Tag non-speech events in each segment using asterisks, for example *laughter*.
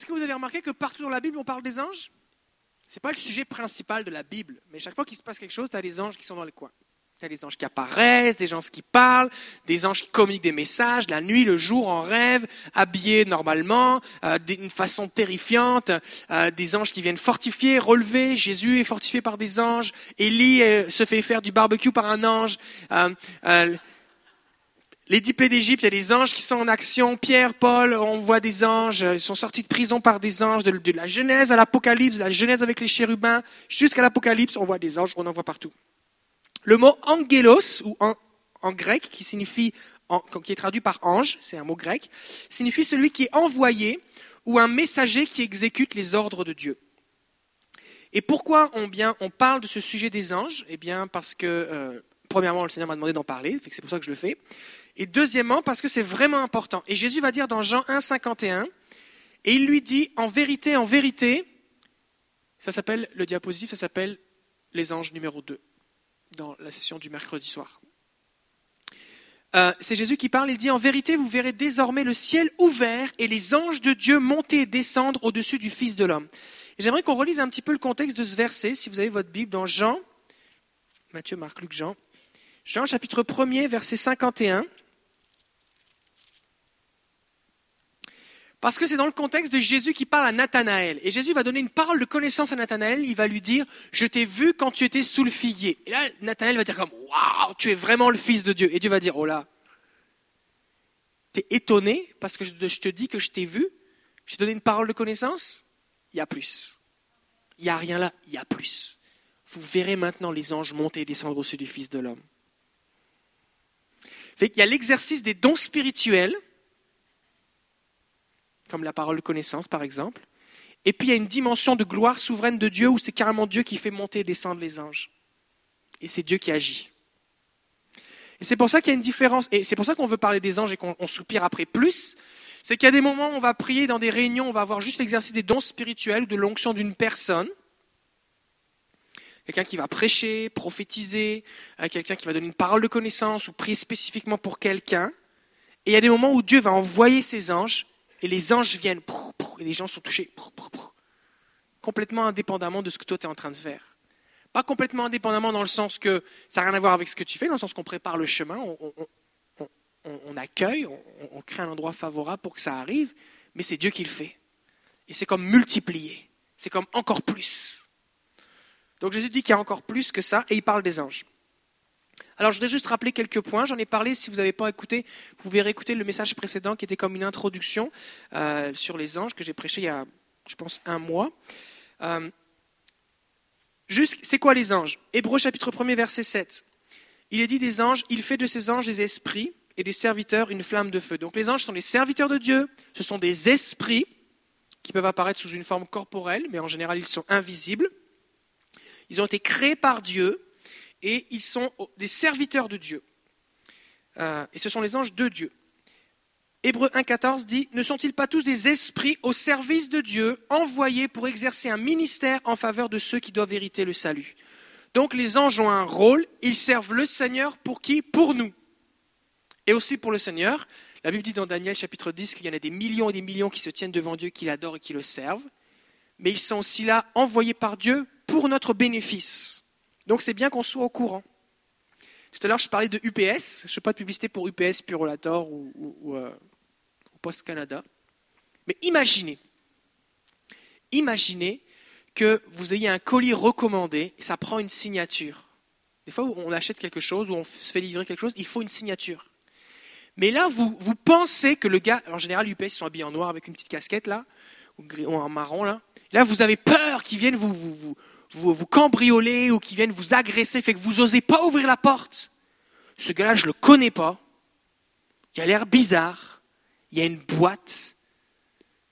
Est-ce que vous avez remarqué que partout dans la Bible, on parle des anges? Ce n'est pas le sujet principal de la Bible, mais chaque fois qu'il se passe quelque chose, tu as des anges qui sont dans les coins. Tu as des anges qui apparaissent, des anges qui parlent, des anges qui communiquent des messages, la nuit, le jour, en rêve, habillés normalement, euh, d'une façon terrifiante, euh, des anges qui viennent fortifier, relever. Jésus est fortifié par des anges. Élie euh, se fait faire du barbecue par un ange. Les dix d'Égypte, il y a des anges qui sont en action. Pierre, Paul, on voit des anges. Ils sont sortis de prison par des anges. De, la Genèse à l'Apocalypse, de la Genèse avec les chérubins, jusqu'à l'Apocalypse, on voit des anges, on en voit partout. Le mot angelos, ou en, grec, qui signifie, qui est traduit par ange, c'est un mot grec, signifie celui qui est envoyé ou un messager qui exécute les ordres de Dieu. Et pourquoi on, bien, on parle de ce sujet des anges? Eh bien, parce que, euh, premièrement, le Seigneur m'a demandé d'en parler, c'est pour ça que je le fais. Et deuxièmement, parce que c'est vraiment important. Et Jésus va dire dans Jean 1, 51, et il lui dit, en vérité, en vérité, ça s'appelle, le diapositive, ça s'appelle les anges numéro 2, dans la session du mercredi soir. Euh, c'est Jésus qui parle, il dit, en vérité, vous verrez désormais le ciel ouvert et les anges de Dieu monter et descendre au-dessus du Fils de l'homme. J'aimerais qu'on relise un petit peu le contexte de ce verset, si vous avez votre Bible, dans Jean, Matthieu, Marc, Luc, Jean. Jean chapitre 1er, verset 51. Parce que c'est dans le contexte de Jésus qui parle à Nathanaël. Et Jésus va donner une parole de connaissance à Nathanaël. Il va lui dire, je t'ai vu quand tu étais sous le figuier. Et là, Nathanaël va dire comme, waouh, tu es vraiment le fils de Dieu. Et Dieu va dire, oh là, t'es étonné parce que je te dis que je t'ai vu. Je t'ai donné une parole de connaissance. Il y a plus. Il n'y a rien là, il y a plus. Vous verrez maintenant les anges monter et descendre au-dessus du Fils de l'homme. Fait qu'il y a l'exercice des dons spirituels, comme la parole de connaissance par exemple, et puis il y a une dimension de gloire souveraine de Dieu où c'est carrément Dieu qui fait monter et descendre les anges. Et c'est Dieu qui agit. Et c'est pour ça qu'il y a une différence, et c'est pour ça qu'on veut parler des anges et qu'on on soupire après plus, c'est qu'il y a des moments où on va prier dans des réunions, on va avoir juste l'exercice des dons spirituels ou de l'onction d'une personne. Quelqu'un qui va prêcher, prophétiser, euh, quelqu'un qui va donner une parole de connaissance ou prier spécifiquement pour quelqu'un. Et il y a des moments où Dieu va envoyer ses anges et les anges viennent et les gens sont touchés complètement indépendamment de ce que toi tu es en train de faire. Pas complètement indépendamment dans le sens que ça n'a rien à voir avec ce que tu fais, dans le sens qu'on prépare le chemin, on, accueille, on crée un endroit favorable pour que ça arrive, mais c'est Dieu qui le fait. Et c'est comme multiplier, c'est comme encore plus. Donc Jésus dit qu'il y a encore plus que ça, et il parle des anges. Alors je voudrais juste rappeler quelques points. J'en ai parlé, si vous n'avez pas écouté, vous pouvez réécouter le message précédent qui était comme une introduction euh, sur les anges que j'ai prêché il y a, je pense, un mois. Euh, c'est quoi les anges? Hébreux chapitre 1er, verset 7. Il est dit des anges, il fait de ces anges des esprits et des serviteurs une flamme de feu. Donc les anges sont des serviteurs de Dieu, ce sont des esprits qui peuvent apparaître sous une forme corporelle, mais en général ils sont invisibles. Ils ont été créés par Dieu et ils sont des serviteurs de Dieu. Euh, et ce sont les anges de Dieu. Hébreux 1.14 dit, ne sont-ils pas tous des esprits au service de Dieu, envoyés pour exercer un ministère en faveur de ceux qui doivent hériter le salut? Donc les anges ont un rôle, ils servent le Seigneur pour qui? Pour nous. Et aussi pour le Seigneur. La Bible dit dans Daniel chapitre 10 qu'il y en a des millions et des millions qui se tiennent devant Dieu, qui l'adorent et qui le servent. Mais ils sont aussi là, envoyés par Dieu pour notre bénéfice. Donc c'est bien qu'on soit au courant. Tout à l'heure, je parlais de UPS. Je ne fais pas de publicité pour UPS, Purolator ou, euh, ou Post Canada. Mais imaginez, imaginez que vous ayez un colis recommandé et ça prend une signature. Des fois, on achète quelque chose ou on se fait livrer quelque chose, il faut une signature. Mais là, vous, vous pensez que le gars, en général, UPS, ils sont habillés en noir avec une petite casquette là, ou en marron là. Là, vous avez peur qu'ils viennent vous, vous, vous, vous, vous cambrioler ou qu'ils viennent vous agresser, fait que vous n'osez pas ouvrir la porte. Ce gars-là, je ne le connais pas. Il a l'air bizarre. Il y a une boîte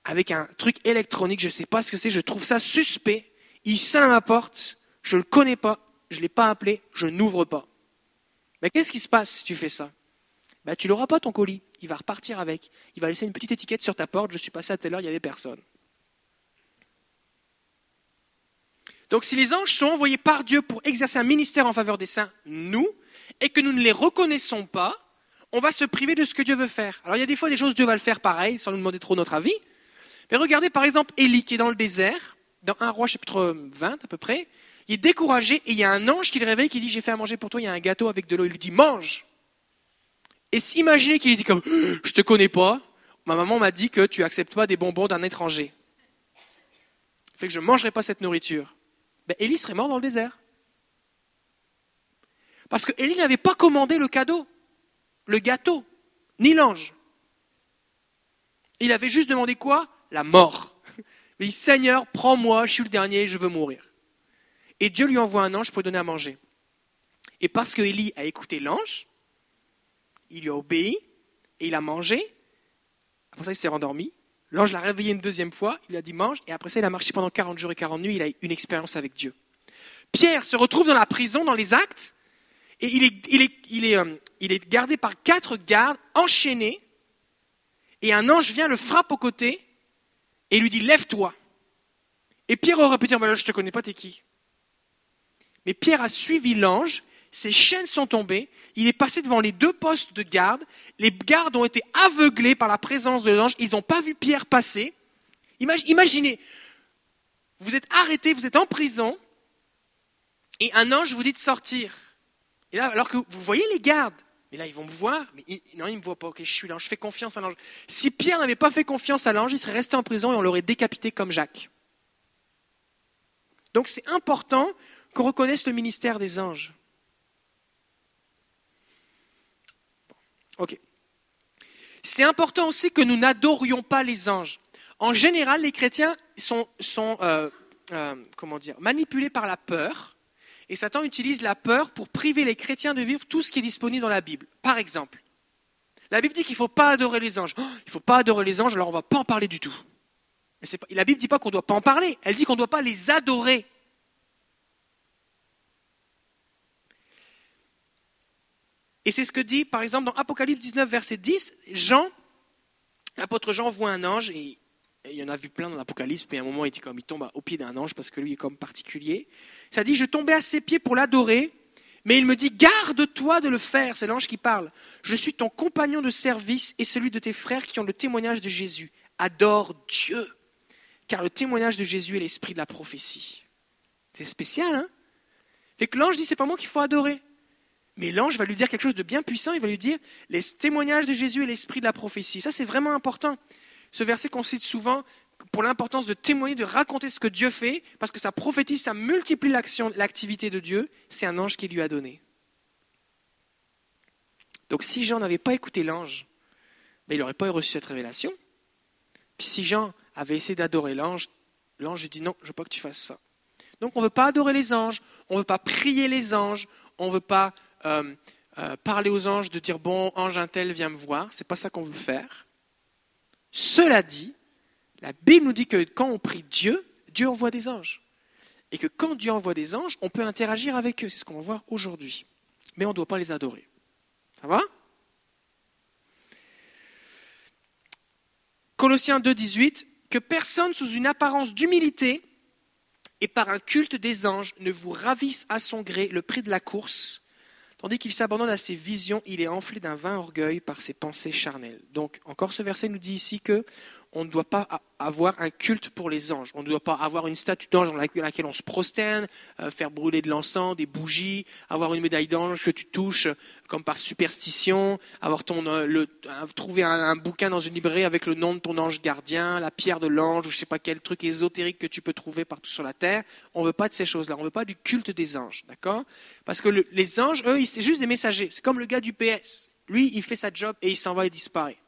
avec un truc électronique, je ne sais pas ce que c'est, je trouve ça suspect. Il sonne à ma porte, je ne le connais pas, je ne l'ai pas appelé, je n'ouvre pas. Mais qu'est-ce qui se passe si tu fais ça? Ben, Tu n'auras pas ton colis, il va repartir avec. Il va laisser une petite étiquette sur ta porte, je suis passé à telle heure, il n'y avait personne. Donc si les anges sont envoyés par Dieu pour exercer un ministère en faveur des saints, nous, et que nous ne les reconnaissons pas, on va se priver de ce que Dieu veut faire. Alors il y a des fois des choses, Dieu va le faire pareil, sans nous demander trop notre avis, Mais regardez par exemple Élie qui est dans le désert, dans 1 roi chapitre 20 à peu près. Il est découragé et il y a un ange qui le réveille qui dit J'ai fait à manger pour toi, il y a un gâteau avec de l'eau. Il lui dit Mange Et imaginez qu'il dit comme *gasps* Je te connais pas, ma maman m'a dit que tu acceptes pas des bonbons d'un étranger. Fait que je mangerai pas cette nourriture. Ben, Élie serait mort dans le désert. Parce que Élie n'avait pas commandé le cadeau, le gâteau, ni l'ange. Il avait juste demandé quoi? La mort. Il dit Seigneur, prends-moi, je suis le dernier, je veux mourir. Et Dieu lui envoie un ange pour lui donner à manger. Et parce que Élie a écouté l'ange, il lui a obéi et il a mangé. Après ça, il s'est rendormi. L'ange l'a réveillé une deuxième fois, il a dit mange, et après ça, il a marché pendant 40 jours et 40 nuits, il a eu une expérience avec Dieu. Pierre se retrouve dans la prison, dans les actes, et il est, euh, gardé par quatre gardes, enchaînés, et un ange vient, le frappe au côté, et lui dit Lève-toi. Et Pierre aurait pu dire Je ne te connais pas, t'es qui? Mais Pierre a suivi l'ange, ses chaînes sont tombées, il est passé devant les deux postes de garde, les gardes ont été aveuglés par la présence de l'ange, ils n'ont pas vu Pierre passer. Imaginez, vous êtes arrêté, vous êtes en prison, et un ange vous dit de sortir. Et là, alors que vous voyez les gardes, mais là, ils vont me voir, mais non, ils ne me voient pas, ok, je suis là, je fais confiance à l'ange. Si Pierre n'avait pas fait confiance à l'ange, il serait resté en prison et on l'aurait décapité comme Jacques. Donc c'est important qu'on reconnaisse le ministère des anges. Ok. C'est important aussi que nous n'adorions pas les anges. En général, les chrétiens sont, euh, euh, manipulés par la peur et Satan utilise la peur pour priver les chrétiens de vivre tout ce qui est disponible dans la Bible. Par exemple, la Bible dit qu'il ne faut pas adorer les anges. Oh, il ne faut pas adorer les anges, alors on ne va pas en parler du tout. la Bible ne dit pas qu'on ne doit pas en parler, elle dit qu'on ne doit pas les adorer. Et c'est ce que dit, par exemple, dans Apocalypse 19, verset 10, Jean, l'apôtre Jean voit un ange et il y en a vu plein dans l'Apocalypse, puis à un moment, il, comme, il tombe au pied d'un ange parce que lui est comme particulier. Ça dit, je tombais à ses pieds pour l'adorer, mais il me dit, garde-toi de le faire. C'est l'ange qui parle. Je suis ton compagnon de service et celui de tes frères qui ont le témoignage de Jésus. Adore Dieu, car le témoignage de Jésus est l'esprit de la prophétie. C'est spécial, hein? Fait que l'ange dit, c'est pas moi qu'il faut adorer. Mais l'ange va lui dire quelque chose de bien puissant, il va lui dire, les témoignages de Jésus et l'esprit de la prophétie. Ça, c'est vraiment important. Ce verset qu'on cite souvent pour l'importance de témoigner, de raconter ce que Dieu fait, parce que ça prophétise, ça multiplie l'activité de Dieu, c'est un ange qui lui a donné. Donc si Jean n'avait pas écouté l'ange, ben, il n'aurait pas reçu cette révélation. Puis si Jean avait essayé d'adorer l'ange, l'ange lui dit non, je ne veux pas que tu fasses ça. Donc on ne veut pas adorer les anges, on ne veut pas prier les anges, on ne veut pas euh, euh, parler aux anges de dire bon, ange un tel, viens me voir. C'est pas ça qu'on veut faire. Cela dit, la Bible nous dit que quand on prie Dieu, Dieu envoie des anges. Et que quand Dieu envoie des anges, on peut interagir avec eux. C'est ce qu'on va voir aujourd'hui. Mais on ne doit pas les adorer. Ça va? Colossiens 2, 18. Que personne sous une apparence d'humilité et par un culte des anges ne vous ravisse à son gré le prix de la course, Tandis qu'il s'abandonne à ses visions, il est enflé d'un vain orgueil par ses pensées charnelles. Donc, encore ce verset nous dit ici que on ne doit pas avoir un culte pour les anges. On ne doit pas avoir une statue d'ange dans laquelle on se prosterne, euh, faire brûler de l'encens, des bougies, avoir une médaille d'ange que tu touches comme par superstition, avoir ton, euh, trouver un, bouquin dans une librairie avec le nom de ton ange gardien, la pierre de l'ange, ou je ne sais pas quel truc ésotérique que tu peux trouver partout sur la terre. On ne veut pas de ces choses-là. On ne veut pas du culte des anges, d'accord? Parce que les anges, eux, c'est juste des messagers. C'est comme le gars du PS. Lui, il fait sa job et il s'en va et disparaît.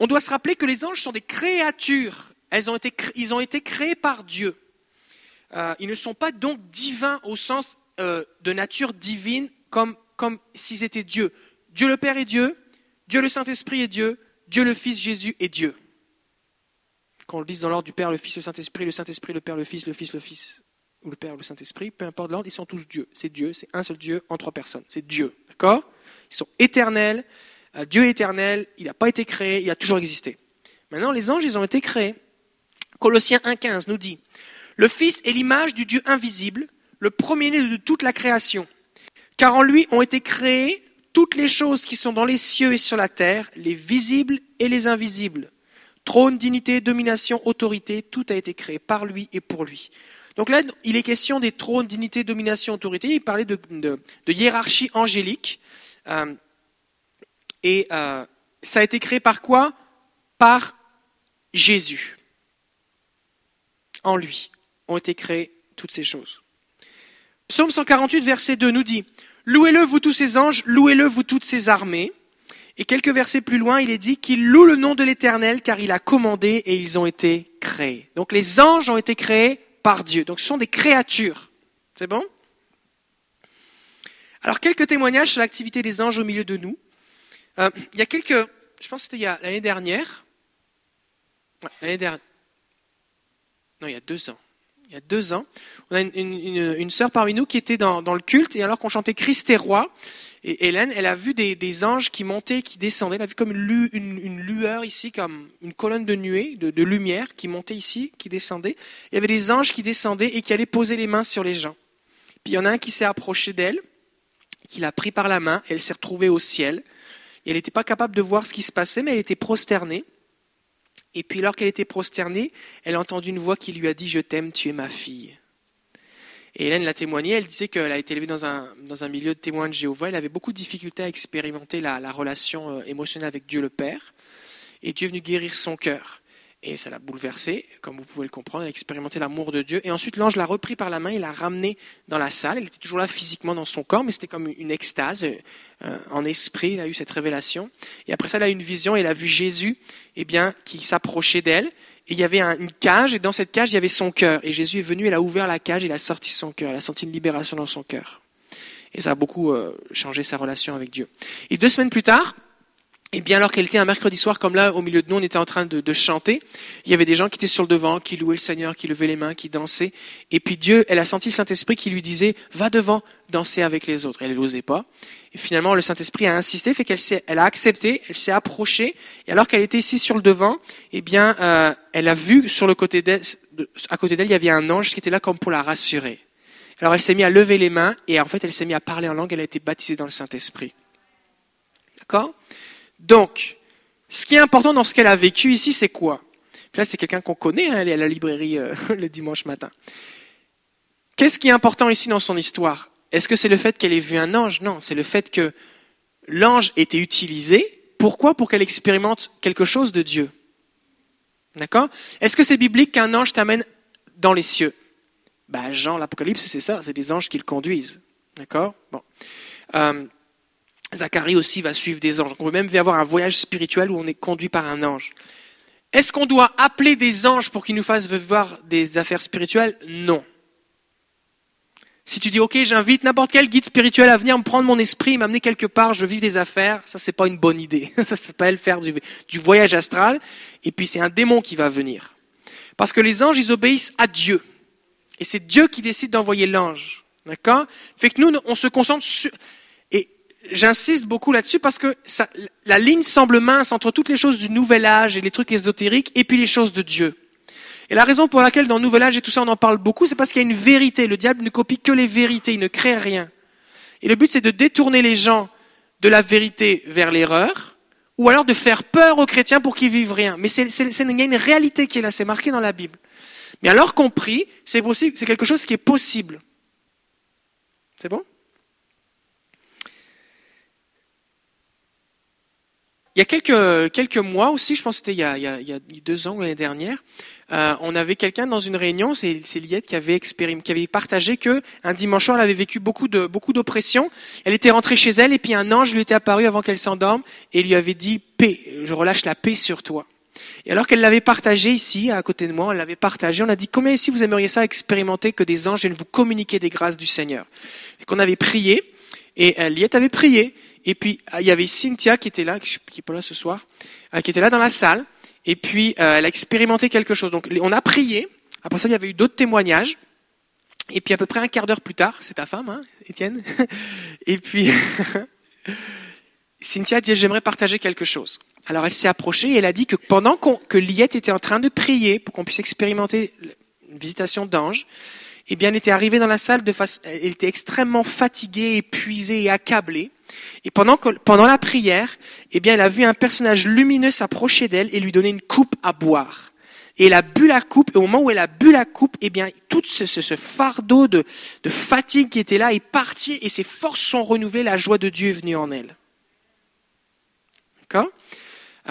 On doit se rappeler que les anges sont des créatures. Elles ont été, ils ont été créés par Dieu. Euh, ils ne sont pas donc divins au sens euh, de nature divine comme, comme s'ils étaient Dieu. Dieu le Père est Dieu, Dieu le Saint-Esprit est Dieu, Dieu le Fils Jésus est Dieu. Quand on le dit dans l'ordre du Père, le Fils, le Saint-Esprit, le Saint-Esprit, le Père, le Fils, le Fils, le Fils, ou le Père, le Saint-Esprit, peu importe l'ordre, ils sont tous Dieu. C'est Dieu, c'est un seul Dieu en trois personnes. C'est Dieu. D'accord? Ils sont éternels, Dieu est éternel, il n'a pas été créé, il a toujours existé. Maintenant, les anges, ils ont été créés. Colossiens 1.15 nous dit, Le Fils est l'image du Dieu invisible, le premier-né de toute la création. Car en lui ont été créées toutes les choses qui sont dans les cieux et sur la terre, les visibles et les invisibles. Trône, dignité, domination, autorité, tout a été créé par lui et pour lui. Donc là, il est question des trônes, dignité, domination, autorité. Il parlait de, hiérarchie angélique. Euh, et euh, ça a été créé par quoi? Par Jésus. En lui ont été créées toutes ces choses. Psaume 148, verset 2 nous dit Louez-le, vous tous ces anges, louez-le, vous toutes ces armées. Et quelques versets plus loin, il est dit qu'il loue le nom de l'Éternel car il a commandé et ils ont été créés. Donc les anges ont été créés par Dieu. Donc ce sont des créatures. C'est bon? Alors quelques témoignages sur l'activité des anges au milieu de nous. Euh, il y a quelques, je pense que c'était l'année dernière. l'année dernière. Non, il y a deux ans il y a deux ans. On a une, sœur parmi nous qui était dans, le culte, et alors qu'on chantait Christ est roi, et Hélène, elle a vu des, anges qui montaient, qui descendaient. Elle a vu comme une, lueur ici, comme une colonne de nuée, de, lumière qui montait ici, qui descendait. Il y avait des anges qui descendaient et qui allaient poser les mains sur les gens. Puis il y en a un qui s'est approché d'elle, qui l'a pris par la main, et elle s'est retrouvée au ciel. Elle n'était pas capable de voir ce qui se passait, mais elle était prosternée. Et puis, alors qu'elle était prosternée, elle a entendu une voix qui lui a dit Je t'aime, tu es ma fille. Et Hélène l'a témoigné, elle disait qu'elle a été élevée dans un, milieu de témoins de Jéhovah. Elle avait beaucoup de difficultés à expérimenter la, la relation euh, émotionnelle avec Dieu le Père. Et Dieu est venu guérir son cœur. Et ça l'a bouleversée, comme vous pouvez le comprendre, elle a expérimenté l'amour de Dieu. Et ensuite, l'ange l'a repris par la main, il l'a ramené dans la salle. Elle était toujours là physiquement dans son corps, mais c'était comme une extase. Euh, en esprit, il a eu cette révélation. Et après ça, elle a eu une vision elle a vu Jésus eh bien, qui s'approchait d'elle. Et il y avait une cage, et dans cette cage, il y avait son cœur. Et Jésus est venu, elle a ouvert la cage, et il a sorti son cœur. Elle a senti une libération dans son cœur. Et ça a beaucoup euh, changé sa relation avec Dieu. Et deux semaines plus tard, et eh bien, alors qu'elle était un mercredi soir, comme là, au milieu de nous, on était en train de, chanter, il y avait des gens qui étaient sur le devant, qui louaient le Seigneur, qui levaient les mains, qui dansaient. Et puis Dieu, elle a senti le Saint-Esprit qui lui disait, va devant, danser avec les autres. Elle n'osait pas. Et finalement, le Saint-Esprit a insisté, fait qu'elle s'est, elle a accepté, elle s'est approchée. Et alors qu'elle était ici sur le devant, eh bien, euh, elle a vu sur le côté d'elle, à côté d'elle, il y avait un ange qui était là comme pour la rassurer. Alors elle s'est mise à lever les mains, et en fait, elle s'est mise à parler en langue, elle a été baptisée dans le Saint-Esprit. D'accord? Donc, ce qui est important dans ce qu'elle a vécu ici, c'est quoi? Là, c'est quelqu'un qu'on connaît, hein, elle est à la librairie euh, *laughs* le dimanche matin. Qu'est-ce qui est important ici dans son histoire? Est-ce que c'est le fait qu'elle ait vu un ange? Non, c'est le fait que l'ange était utilisé. Pourquoi? Pour qu'elle expérimente quelque chose de Dieu. D'accord? Est-ce que c'est biblique qu'un ange t'amène dans les cieux? Ben, Jean, l'Apocalypse, c'est ça, c'est des anges qui le conduisent. D'accord? Bon. Euh, Zacharie aussi va suivre des anges. On peut même avoir un voyage spirituel où on est conduit par un ange. Est-ce qu'on doit appeler des anges pour qu'ils nous fassent voir des affaires spirituelles? Non. Si tu dis, OK, j'invite n'importe quel guide spirituel à venir me prendre mon esprit, m'amener quelque part, je vis des affaires, ça, c'est pas une bonne idée. *laughs* ça, c'est pas elle faire du, du voyage astral. Et puis, c'est un démon qui va venir. Parce que les anges, ils obéissent à Dieu. Et c'est Dieu qui décide d'envoyer l'ange. D'accord? Fait que nous, on se concentre sur, j'insiste beaucoup là-dessus parce que la ligne semble mince entre toutes les choses du nouvel âge et les trucs ésotériques et puis les choses de Dieu. Et la raison pour laquelle dans nouvel âge et tout ça on en parle beaucoup, c'est parce qu'il y a une vérité. Le diable ne copie que les vérités, il ne crée rien. Et le but c'est de détourner les gens de la vérité vers l'erreur, ou alors de faire peur aux chrétiens pour qu'ils vivent rien. Mais il y a une réalité qui est là, c'est marqué dans la Bible. Mais alors compris, c'est possible, c'est quelque chose qui est possible. C'est bon? Il y a quelques, quelques mois aussi, je pense que c'était il, y a deux ans ou l'année dernière, euh, on avait quelqu'un dans une réunion, c'est, c'est Liette qui avait, qui avait partagé que un dimanche elle avait vécu beaucoup, de, beaucoup d'oppression. Elle était rentrée chez elle et puis un ange lui était apparu avant qu'elle s'endorme et lui avait dit paix, je relâche la paix sur toi. Et alors qu'elle l'avait partagé ici, à côté de moi, on l'avait partagé, on a dit combien ici vous aimeriez ça expérimenter que des anges viennent vous communiquer des grâces du Seigneur? Et qu'on avait prié et euh, Liette avait prié et puis, il y avait Cynthia qui était là, qui n'est pas là ce soir, euh, qui était là dans la salle. Et puis, euh, elle a expérimenté quelque chose. Donc, on a prié. Après ça, il y avait eu d'autres témoignages. Et puis, à peu près un quart d'heure plus tard, c'est ta femme, hein, Étienne. *laughs* Et puis, *laughs* Cynthia dit, j'aimerais partager quelque chose. Alors, elle s'est approchée et elle a dit que pendant que Liette était en train de prier pour qu'on puisse expérimenter une visitation d'ange, eh bien, elle était arrivée dans la salle de face, elle était extrêmement fatiguée, épuisée et accablée. Et pendant, la prière, eh bien, elle a vu un personnage lumineux s'approcher d'elle et lui donner une coupe à boire. Et elle a bu la coupe, et au moment où elle a bu la coupe, eh bien, tout ce, fardeau de, de fatigue qui était là est parti et ses forces sont renouvelées, la joie de Dieu est venue en elle. D'accord?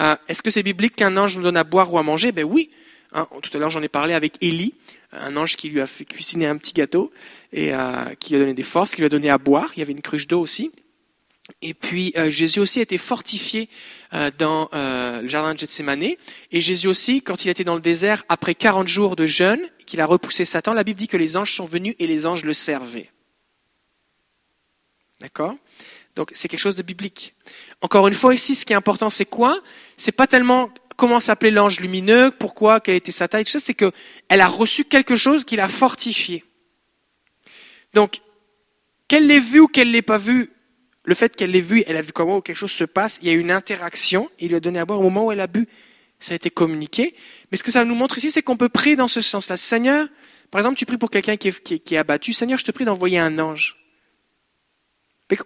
Euh, Est-ce que c'est biblique qu'un ange nous donne à boire ou à manger? Ben oui. Hein, tout à l'heure, j'en ai parlé avec Élie, un ange qui lui a fait cuisiner un petit gâteau et euh, qui lui a donné des forces, qui lui a donné à boire. Il y avait une cruche d'eau aussi. Et puis euh, Jésus aussi a été fortifié euh, dans euh, le jardin de Gethsemane. Et Jésus aussi, quand il était dans le désert, après 40 jours de jeûne, qu'il a repoussé Satan, la Bible dit que les anges sont venus et les anges le servaient. D'accord? Donc c'est quelque chose de biblique. Encore une fois ici, ce qui est important, c'est quoi? C'est pas tellement comment s'appelait l'ange lumineux, pourquoi, quelle était sa taille, tout ça, c'est qu'elle a reçu quelque chose qui l'a fortifié. Donc, qu'elle l'ait vu ou qu'elle l'ait pas vu, le fait qu'elle l'ait vu, elle a vu comment quelque chose se passe, il y a eu une interaction, il lui a donné à boire au moment où elle a bu, ça a été communiqué. Mais ce que ça nous montre ici, c'est qu'on peut prier dans ce sens-là. Seigneur, par exemple, tu pries pour quelqu'un qui est, abattu, Seigneur, je te prie d'envoyer un ange.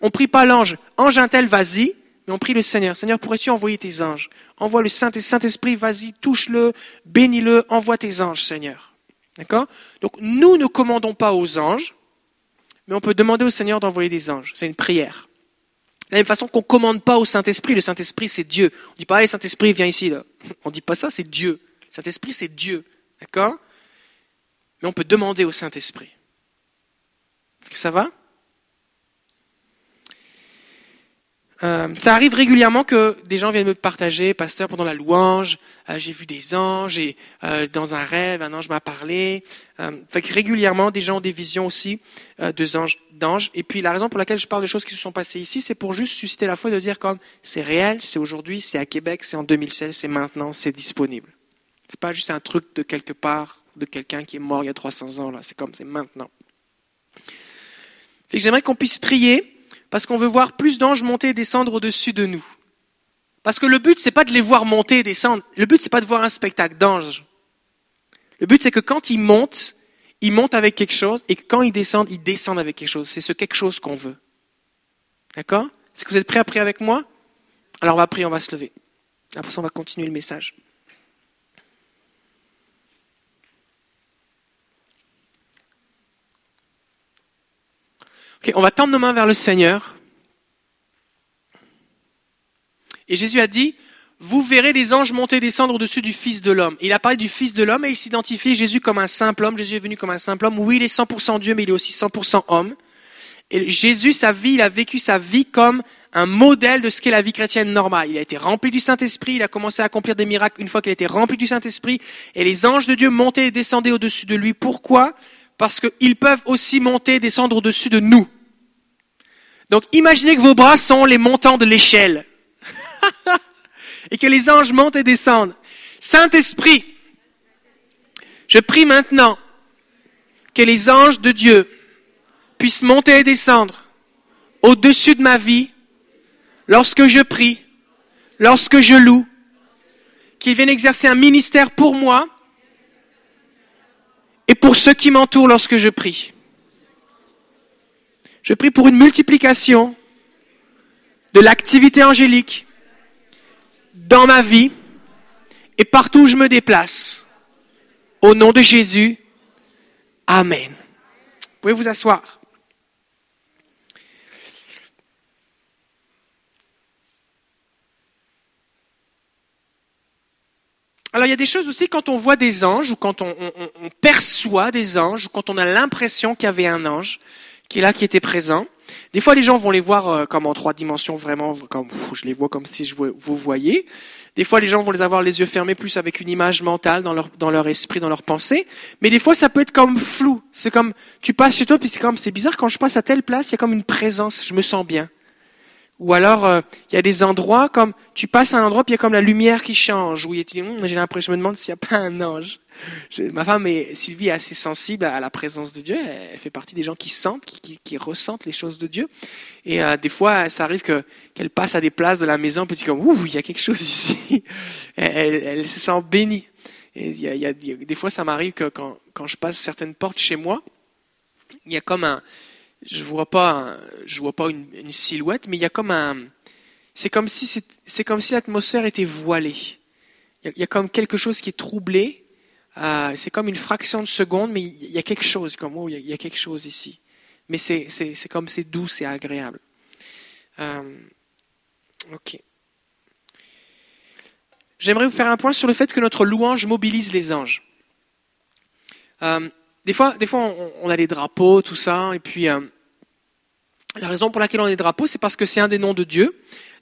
On ne prie pas l'ange, ange un tel, vas-y, mais on prie le Seigneur. Seigneur, pourrais-tu envoyer tes anges? Envoie le Saint-Esprit, vas-y, touche-le, bénis-le, envoie tes anges, Seigneur. D'accord? Donc nous ne commandons pas aux anges, mais on peut demander au Seigneur d'envoyer des anges. C'est une prière. De la même façon qu'on commande pas au Saint-Esprit, le Saint-Esprit c'est Dieu. On dit pas, hey, Saint-Esprit, viens ici. Là. On dit pas ça, c'est Dieu. Saint-Esprit c'est Dieu. D'accord? Mais on peut demander au Saint-Esprit. Ça va? Euh, ça arrive régulièrement que des gens viennent me partager, pasteur, pendant la louange, euh, j'ai vu des anges et euh, dans un rêve, un ange m'a parlé. fait que régulièrement, des gens ont des visions aussi de anges, d'anges. Et puis la raison pour laquelle je parle de choses qui se sont passées ici, c'est pour juste susciter la foi de dire comme c'est réel, c'est aujourd'hui, c'est à Québec, c'est en 2016, c'est maintenant, c'est disponible. C'est pas juste un truc de quelque part, de quelqu'un qui est mort il y a 300 ans là. C'est comme c'est maintenant. Fait que j'aimerais qu'on puisse prier parce qu'on veut voir plus d'anges monter et descendre au-dessus de nous. Parce que le but, c'est pas de les voir monter et descendre. Le but, c'est pas de voir un spectacle d'anges. Le but, c'est que quand ils montent, ils montent avec quelque chose, et que quand ils descendent, ils descendent avec quelque chose. C'est ce quelque chose qu'on veut. D'accord? Est-ce que vous êtes prêts à prier avec moi? Alors on va prier, on va se lever. Après ça, on va continuer le message. On va tendre nos mains vers le Seigneur. Et Jésus a dit, vous verrez les anges monter et descendre au-dessus du Fils de l'homme. Il a parlé du Fils de l'homme et il s'identifie Jésus comme un simple homme. Jésus est venu comme un simple homme. Oui, il est 100% Dieu, mais il est aussi 100% homme. Et Jésus, sa vie, il a vécu sa vie comme un modèle de ce qu'est la vie chrétienne normale. Il a été rempli du Saint-Esprit, il a commencé à accomplir des miracles une fois qu'il a été rempli du Saint-Esprit, et les anges de Dieu montaient et descendaient au-dessus de lui. Pourquoi? Parce qu'ils peuvent aussi monter et descendre au-dessus de nous. Donc imaginez que vos bras sont les montants de l'échelle *laughs* et que les anges montent et descendent. Saint-Esprit, je prie maintenant que les anges de Dieu puissent monter et descendre au-dessus de ma vie lorsque je prie, lorsque je loue, qu'ils viennent exercer un ministère pour moi et pour ceux qui m'entourent lorsque je prie. Je prie pour une multiplication de l'activité angélique dans ma vie et partout où je me déplace. Au nom de Jésus, Amen. Vous pouvez vous asseoir. Alors il y a des choses aussi quand on voit des anges ou quand on, on perçoit des anges ou quand on a l'impression qu'il y avait un ange qui est là, qui était présent. Des fois, les gens vont les voir euh, comme en trois dimensions, vraiment, comme je les vois comme si je vous voyez. Des fois, les gens vont les avoir les yeux fermés, plus avec une image mentale dans leur dans leur esprit, dans leur pensée. Mais des fois, ça peut être comme flou. C'est comme tu passes chez toi, puis c'est comme c'est bizarre quand je passe à telle place, il y a comme une présence, je me sens bien. Ou alors, euh, il y a des endroits comme tu passes à un endroit, puis il y a comme la lumière qui change. Où hum, j'ai l'impression, je me demande s'il n'y a pas un ange ma femme est, Sylvie est assez sensible à la présence de Dieu. Elle, fait partie des gens qui sentent, qui, ressentent les choses de Dieu. Et euh, des fois, ça arrive que qu'elle passe à des places de la maison, petit comme ouh, il y a quelque chose *laughs* ici. elle, se sent bénie. Et il des fois, ça m'arrive que quand je passe certaines portes chez moi, il y a comme un je vois pas, je vois pas une, silhouette, mais il y a comme un, c'est comme si c'est comme si l'atmosphère était voilée. Il y, a, comme quelque chose qui est troublé. Euh, c'est comme une fraction de seconde, mais il y a quelque chose, comme oh, il y a, quelque chose ici. Mais c'est comme c'est doux, c'est agréable. Euh, ok. J'aimerais vous faire un point sur le fait que notre louange mobilise les anges. Euh, des fois, des fois on, a des drapeaux, tout ça, et puis la raison pour laquelle on a des drapeaux, c'est parce que c'est un des noms de Dieu.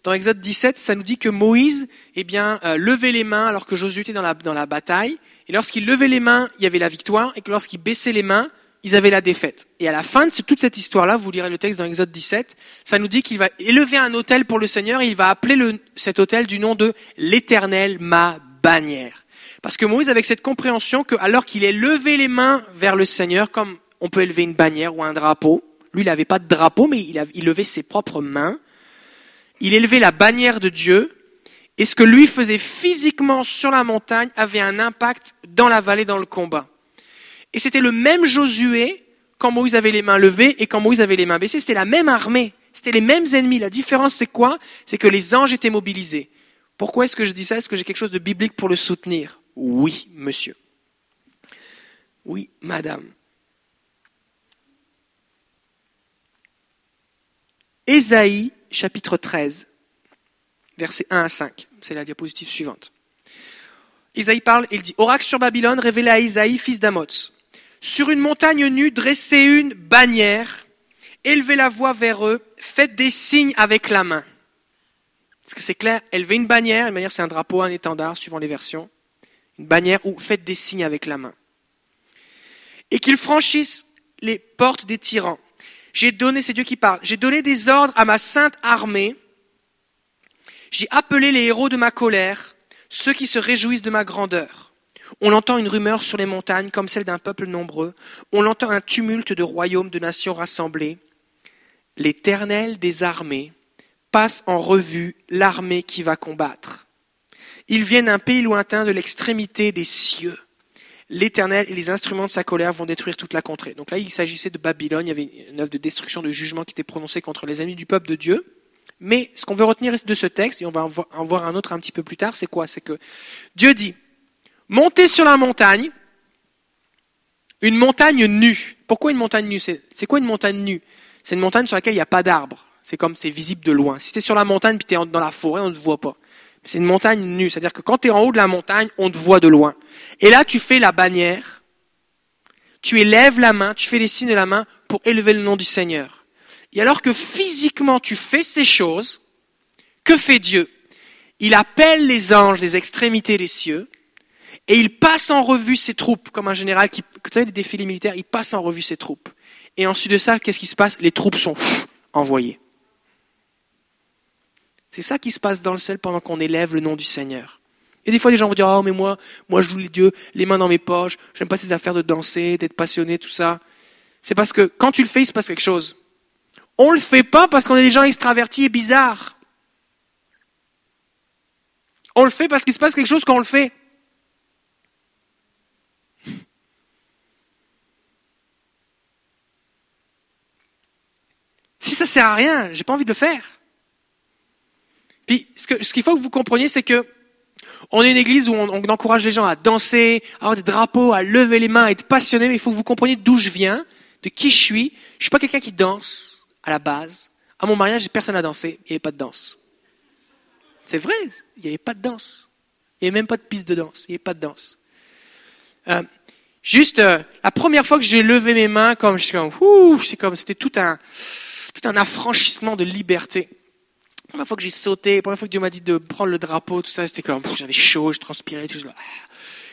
Dans Exode 17, ça nous dit que Moïse, eh bien, euh, levait les mains alors que Josué était dans la, dans la bataille. Et lorsqu'il levait les mains, il y avait la victoire. Et que lorsqu'il baissait les mains, ils avaient la défaite. Et à la fin de toute cette histoire-là, vous lirez le texte dans Exode 17, ça nous dit qu'il va élever un autel pour le Seigneur et il va appeler le, cet autel du nom de l'Éternel, ma bannière. Parce que Moïse, avec cette compréhension que alors qu'il ait levé les mains vers le Seigneur, comme on peut élever une bannière ou un drapeau, lui, il n'avait pas de drapeau, mais il, levait ses propres mains, il élevait la bannière de Dieu, et ce que lui faisait physiquement sur la montagne avait un impact dans la vallée, dans le combat. Et c'était le même Josué quand Moïse avait les mains levées et quand Moïse avait les mains baissées. C'était la même armée. C'était les mêmes ennemis. La différence, c'est quoi? C'est que les anges étaient mobilisés. Pourquoi est-ce que je dis ça? Est-ce que j'ai quelque chose de biblique pour le soutenir? Oui, monsieur. Oui, madame. Ésaïe chapitre 13, versets 1 à 5. C'est la diapositive suivante. Isaïe parle, il dit, Oracle sur Babylone, révélé à Isaïe, fils d'Amoz. Sur une montagne nue, dressez une bannière, élevez la voix vers eux, faites des signes avec la main. Est-ce que c'est clair? Élevez une bannière, une bannière c'est un drapeau, un étendard, suivant les versions. Une bannière ou faites des signes avec la main. Et qu'ils franchissent les portes des tyrans. J'ai donné, c'est Dieu qui parle, j'ai donné des ordres à ma sainte armée. J'ai appelé les héros de ma colère, ceux qui se réjouissent de ma grandeur. On entend une rumeur sur les montagnes comme celle d'un peuple nombreux. On entend un tumulte de royaumes, de nations rassemblées. L'Éternel des armées passe en revue l'armée qui va combattre. Ils viennent d'un pays lointain de l'extrémité des cieux l'Éternel et les instruments de sa colère vont détruire toute la contrée. Donc là, il s'agissait de Babylone, il y avait une œuvre de destruction, de jugement qui était prononcée contre les ennemis du peuple de Dieu. Mais ce qu'on veut retenir de ce texte, et on va en voir un autre un petit peu plus tard, c'est quoi? C'est que Dieu dit, montez sur la montagne, une montagne nue. Pourquoi une montagne nue? C'est quoi une montagne nue? C'est une montagne sur laquelle il n'y a pas d'arbres. C'est comme c'est visible de loin. Si tu es sur la montagne puis tu es dans la forêt, on ne te voit pas. C'est une montagne nue, c'est-à-dire que quand tu es en haut de la montagne, on te voit de loin. Et là, tu fais la bannière, tu élèves la main, tu fais les signes de la main pour élever le nom du Seigneur. Et alors que physiquement tu fais ces choses, que fait Dieu? Il appelle les anges des extrémités des cieux et il passe en revue ses troupes, comme un général qui, vous savez, les défilés militaires, il passe en revue ses troupes. Et ensuite de ça, qu'est-ce qui se passe? Les troupes sont envoyées. C'est ça qui se passe dans le ciel pendant qu'on élève le nom du Seigneur. Et des fois, les gens vont dire, oh, mais moi, moi, je joue les dieux, les mains dans mes poches, j'aime pas ces affaires de danser, d'être passionné, tout ça. C'est parce que quand tu le fais, il se passe quelque chose. On le fait pas parce qu'on est des gens extravertis et bizarres. On le fait parce qu'il se passe quelque chose quand on le fait. Si ça sert à rien, j'ai pas envie de le faire. Ce qu'il faut que vous compreniez, c'est que on est une église où on, encourage les gens à danser, à avoir des drapeaux, à lever les mains, à être passionnés, mais il faut que vous compreniez d'où je viens, de qui je suis. Je suis pas quelqu'un qui danse à la base. À mon mariage, personne n'a dansé, il n'y avait pas de danse. C'est vrai, il n'y avait pas de danse. Il n'y avait même pas de piste de danse, il n'y avait pas de danse. Euh, juste, euh, la première fois que j'ai levé mes mains, comme, c'est comme, c'était tout un, tout un affranchissement de liberté première fois que j'ai sauté, la première fois que Dieu m'a dit de prendre le drapeau, tout ça, c'était comme, j'avais chaud, je transpirais, tout, je, ah,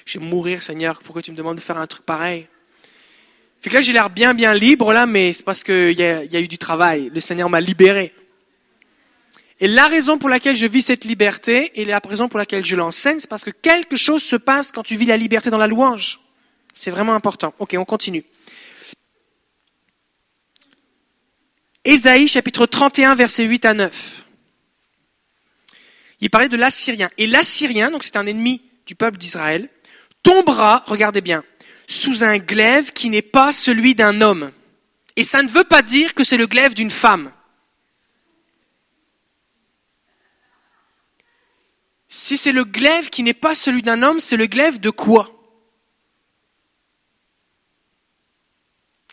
je vais mourir, Seigneur, pourquoi tu me demandes de faire un truc pareil? Fait que là, j'ai l'air bien, bien libre, là, mais c'est parce qu'il y y a eu du travail. Le Seigneur m'a libéré. Et la raison pour laquelle je vis cette liberté, et la raison pour laquelle je l'enseigne, c'est parce que quelque chose se passe quand tu vis la liberté dans la louange. C'est vraiment important. Ok, on continue. Ésaïe chapitre 31, versets 8 à 9 il parlait de l'Assyrien. Et l'Assyrien, donc c'est un ennemi du peuple d'Israël, tombera, regardez bien, sous un glaive qui n'est pas celui d'un homme. Et ça ne veut pas dire que c'est le glaive d'une femme. Si c'est le glaive qui n'est pas celui d'un homme, c'est le glaive de quoi?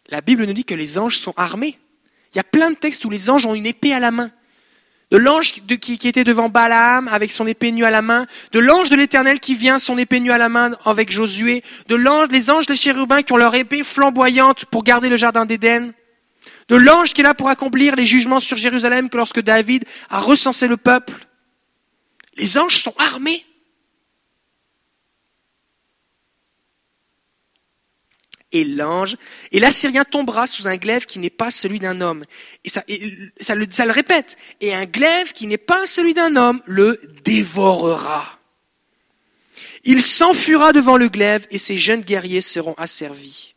La Bible nous dit que les anges sont armés. Il y a plein de textes où les anges ont une épée à la main. De l'ange qui, était devant Balaam avec son épée nue à la main, de l'ange de l'Éternel qui vient son épée nue à la main avec Josué, de l'ange, les anges des chérubins qui ont leur épée flamboyante pour garder le jardin d'Éden, de l'ange qui est là pour accomplir les jugements sur Jérusalem que lorsque David a recensé le peuple. Les anges sont armés. Et l'ange, et l'Assyrien tombera sous un glaive qui n'est pas celui d'un homme. Et ça, le, répète. Et un glaive qui n'est pas celui d'un homme le dévorera. Il s'enfuira devant le glaive et ses jeunes guerriers seront asservis.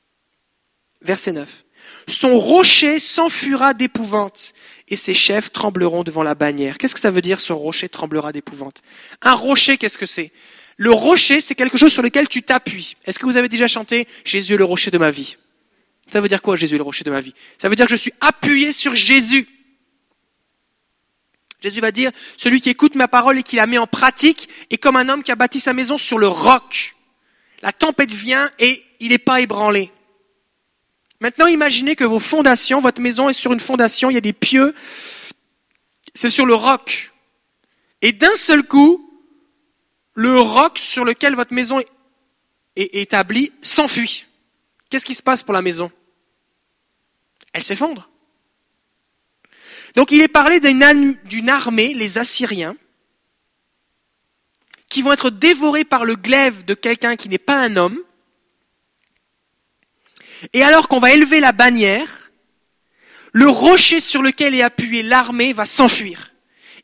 Verset 9. Son rocher s'enfuira d'épouvante et ses chefs trembleront devant la bannière. Qu'est-ce que ça veut dire, ce rocher tremblera d'épouvante? Un rocher, qu'est-ce que c'est? Le rocher, c'est quelque chose sur lequel tu t'appuies. Est-ce que vous avez déjà chanté Jésus est le rocher de ma vie? Ça veut dire quoi Jésus est le rocher de ma vie? Ça veut dire que je suis appuyé sur Jésus. Jésus va dire, celui qui écoute ma parole et qui la met en pratique est comme un homme qui a bâti sa maison sur le roc. La tempête vient et il n'est pas ébranlé. Maintenant, imaginez que vos fondations, votre maison est sur une fondation, il y a des pieux, c'est sur le roc. Et d'un seul coup, le roc sur lequel votre maison est établie s'enfuit. Qu'est-ce qui se passe pour la maison? Elle s'effondre. Donc il est parlé d'une armée, les Assyriens, qui vont être dévorés par le glaive de quelqu'un qui n'est pas un homme. Et alors qu'on va élever la bannière, le rocher sur lequel est appuyée l'armée va s'enfuir.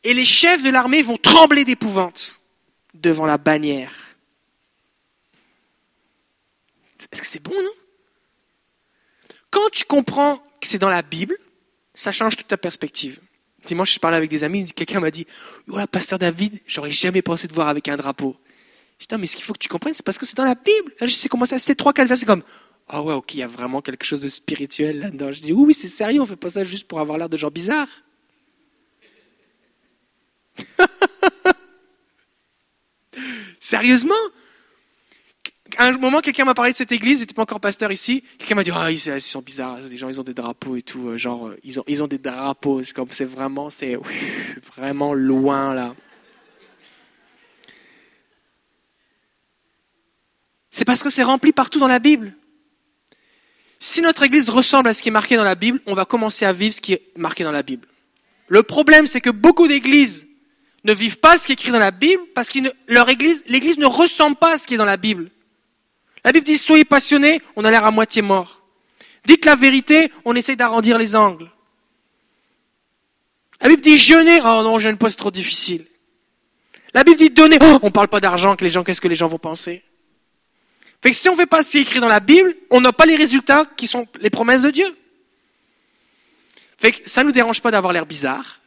Et les chefs de l'armée vont trembler d'épouvante devant la bannière. Est-ce que c'est bon, non? Quand tu comprends que c'est dans la Bible, ça change toute ta perspective. Dimanche, je parlais avec des amis, quelqu'un m'a dit Voilà, pasteur David, j'aurais jamais pensé te voir avec un drapeau. Je dis mais ce qu'il faut que tu comprennes, c'est parce que c'est dans la Bible. Là, je sais comment ça, c'est trois, quatre versets comme Ah ouais, ok, il y a vraiment quelque chose de spirituel là-dedans. Je dis Oui, oui, c'est sérieux, on fait pas ça juste pour avoir l'air de gens bizarres. Sérieusement? À un moment, quelqu'un m'a parlé de cette église, j'étais pas encore pasteur ici. Quelqu'un m'a dit Ah, ils, sont bizarres, les gens, ils ont des drapeaux et tout. Euh, genre, euh, ils ont, ils ont des drapeaux. C'est comme, c'est vraiment, c'est vraiment loin là. C'est parce que c'est rempli partout dans la Bible. Si notre église ressemble à ce qui est marqué dans la Bible, on va commencer à vivre ce qui est marqué dans la Bible. Le problème, c'est que beaucoup d'églises ne vivent pas ce qui est écrit dans la Bible parce que leur église, l'église ne ressemble pas à ce qui est dans la Bible. La Bible dit soyez passionnés, on a l'air à moitié mort. Dites la vérité, on essaye d'arrondir les angles. La Bible dit jeûnez, oh non, jeûne pas, c'est trop difficile. La Bible dit donnez, oh, on parle pas d'argent, que les gens, qu'est-ce que les gens vont penser? Fait que si on fait pas ce qui est écrit dans la Bible, on n'a pas les résultats qui sont les promesses de Dieu. Fait que ça nous dérange pas d'avoir l'air bizarre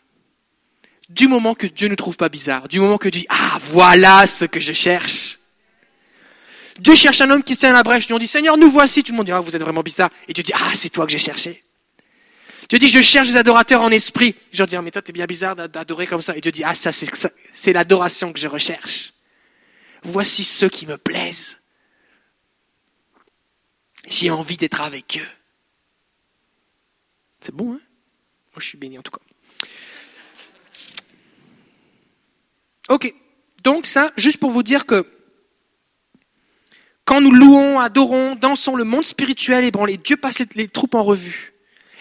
du moment que Dieu ne trouve pas bizarre, du moment que Dieu dit, ah, voilà ce que je cherche. Dieu cherche un homme qui sait à la brèche. Dieu dit, Seigneur, nous voici. Tout le monde dit, ah, vous êtes vraiment bizarre. Et Dieu dit, ah, c'est toi que j'ai cherché. Dieu dit, je cherche des adorateurs en esprit. Je leur dis, ah, mais toi, t'es bien bizarre d'adorer comme ça. Et Dieu dit, ah, ça, c'est l'adoration que je recherche. Voici ceux qui me plaisent. J'ai envie d'être avec eux. C'est bon, hein? Moi, je suis béni en tout cas. Ok, donc ça, juste pour vous dire que quand nous louons, adorons, dansons le monde spirituel, et bon, les dieux passent les troupes en revue.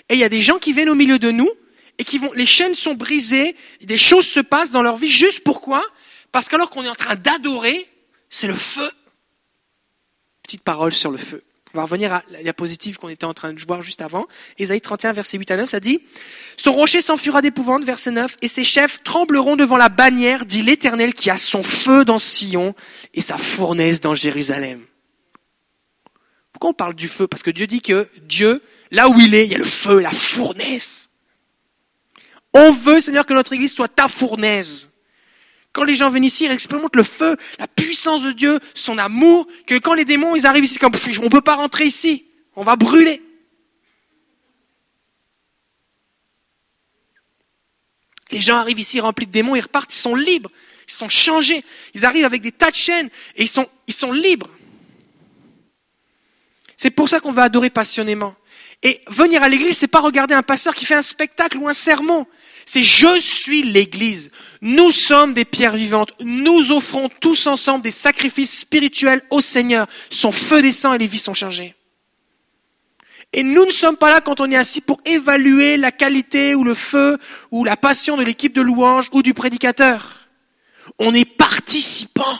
Et il y a des gens qui viennent au milieu de nous et qui vont, les chaînes sont brisées, des choses se passent dans leur vie. Juste pourquoi? Parce qu'alors qu'on est en train d'adorer, c'est le feu. Petite parole sur le feu. On va revenir à la diapositive qu'on était en train de voir juste avant. Ésaïe 31, verset 8 à 9, ça dit Son rocher s'enfuira d'épouvante, verset 9, et ses chefs trembleront devant la bannière, dit l'Éternel qui a son feu dans Sion et sa fournaise dans Jérusalem. Pourquoi on parle du feu? Parce que Dieu dit que Dieu, là où il est, il y a le feu, la fournaise. On veut, Seigneur, que notre Église soit ta fournaise quand les gens viennent ici, ils expérimentent le feu, la puissance de Dieu, son amour, que quand les démons, ils arrivent ici, comme, on ne peut pas rentrer ici, on va brûler. Les gens arrivent ici remplis de démons, ils repartent, ils sont libres, ils sont changés, ils arrivent avec des tas de chaînes et ils sont, libres. C'est pour ça qu'on va adorer passionnément. Et venir à l'église, c'est pas regarder un pasteur qui fait un spectacle ou un sermon. C'est je suis l'église. Nous sommes des pierres vivantes. Nous offrons tous ensemble des sacrifices spirituels au Seigneur. Son feu descend et les vies sont changées. Et nous ne sommes pas là quand on est assis pour évaluer la qualité ou le feu ou la passion de l'équipe de louange ou du prédicateur. On est participant.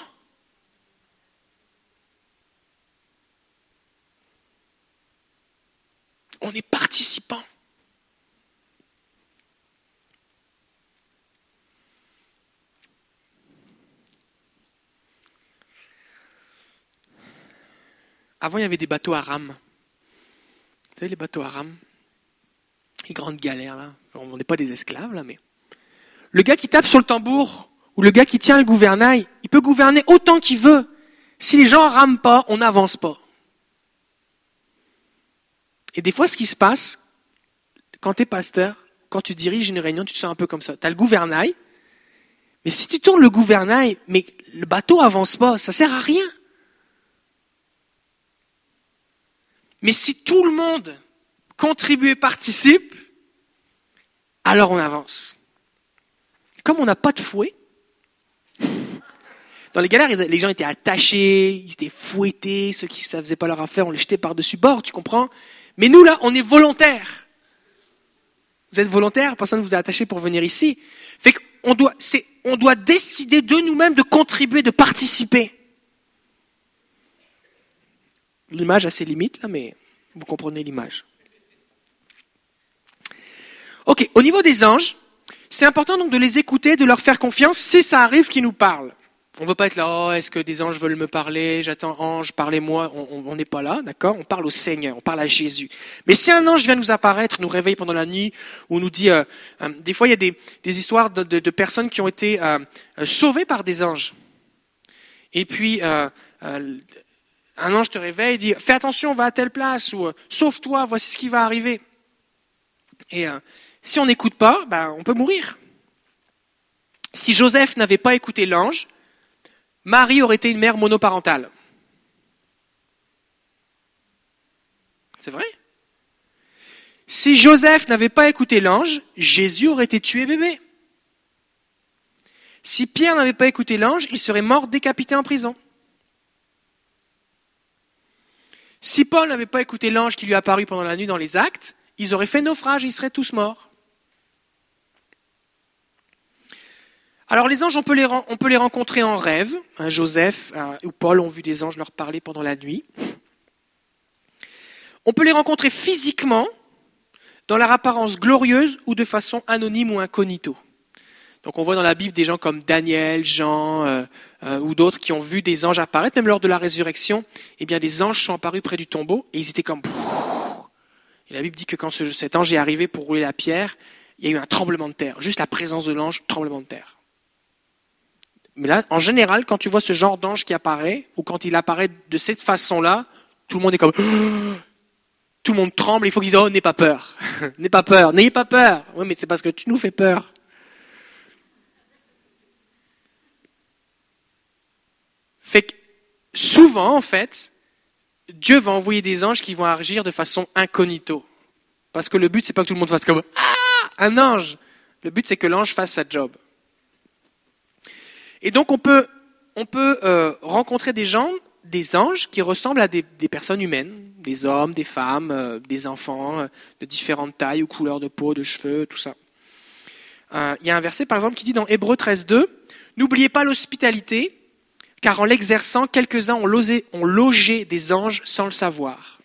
On est participant. Avant, il y avait des bateaux à rames. Vous savez, les bateaux à rames Les grandes galères, là. On n'est pas des esclaves, là, mais. Le gars qui tape sur le tambour, ou le gars qui tient le gouvernail, il peut gouverner autant qu'il veut. Si les gens rament pas, on n'avance pas. Et des fois, ce qui se passe, quand tu es pasteur, quand tu diriges une réunion, tu te sens un peu comme ça. Tu as le gouvernail, mais si tu tournes le gouvernail, mais le bateau avance pas, ça sert à rien. Mais si tout le monde contribue et participe, alors on avance. Comme on n'a pas de fouet, *laughs* dans les galères, les gens étaient attachés, ils étaient fouettés, ceux qui ne faisaient pas leur affaire, on les jetait par-dessus bord, tu comprends? Mais nous, là, on est volontaires. Vous êtes volontaires, personne ne vous a attaché pour venir ici. Fait qu'on doit, on doit décider de nous-mêmes de contribuer, de participer. L'image a ses limites, là, mais vous comprenez l'image. Ok, au niveau des anges, c'est important donc de les écouter, de leur faire confiance si ça arrive qu'ils nous parlent. On ne veut pas être là, oh, est-ce que des anges veulent me parler J'attends, ange, parlez-moi. On n'est pas là, d'accord? On parle au Seigneur, on parle à Jésus. Mais si un ange vient nous apparaître, nous réveille pendant la nuit, ou nous dit, euh, euh, des fois il y a des, histoires de, personnes qui ont été euh, sauvées par des anges. Et puis, un ange te réveille dit, fais attention, va à telle place, ou sauve-toi, voici ce qui va arriver. Et si on n'écoute pas, ben, on peut mourir. Si Joseph n'avait pas écouté l'ange, Marie aurait été une mère monoparentale. C'est vrai? Si Joseph n'avait pas écouté l'ange, Jésus aurait été tué bébé. Si Pierre n'avait pas écouté l'ange, il serait mort décapité en prison. Si Paul n'avait pas écouté l'ange qui lui est apparu pendant la nuit dans les actes, ils auraient fait naufrage, ils seraient tous morts. Alors les anges, on peut les, rencontrer en rêve. Hein, Joseph euh, ou Paul ont vu des anges leur parler pendant la nuit. On peut les rencontrer physiquement, dans leur apparence glorieuse ou de façon anonyme ou incognito. Donc on voit dans la Bible des gens comme Daniel, Jean euh, euh, ou d'autres qui ont vu des anges apparaître, même lors de la résurrection. Eh bien, des anges sont apparus près du tombeau et ils étaient comme. Et la Bible dit que quand cet ange est arrivé pour rouler la pierre, il y a eu un tremblement de terre. Juste la présence de l'ange, tremblement de terre. Mais là, en général, quand tu vois ce genre d'ange qui apparaît, ou quand il apparaît de cette façon-là, tout le monde est comme... Tout le monde tremble, il faut qu'ils disent, oh, n'aie pas peur. *laughs* n'aie pas peur, n'ayez pas peur. Oui, mais c'est parce que tu nous fais peur. Fait que souvent, en fait, Dieu va envoyer des anges qui vont agir de façon incognito. Parce que le but, c'est pas que tout le monde fasse comme Ah, un ange. Le but, c'est que l'ange fasse sa job. Et donc on peut, euh, rencontrer des gens, des anges qui ressemblent à des, personnes humaines, des hommes, des femmes, euh, des enfants euh, de différentes tailles ou couleurs de peau, de cheveux, tout ça. Il y a un verset par exemple qui dit dans Hébreu 13.2, N'oubliez pas l'hospitalité, car en l'exerçant, quelques-uns ont, logé des anges sans le savoir.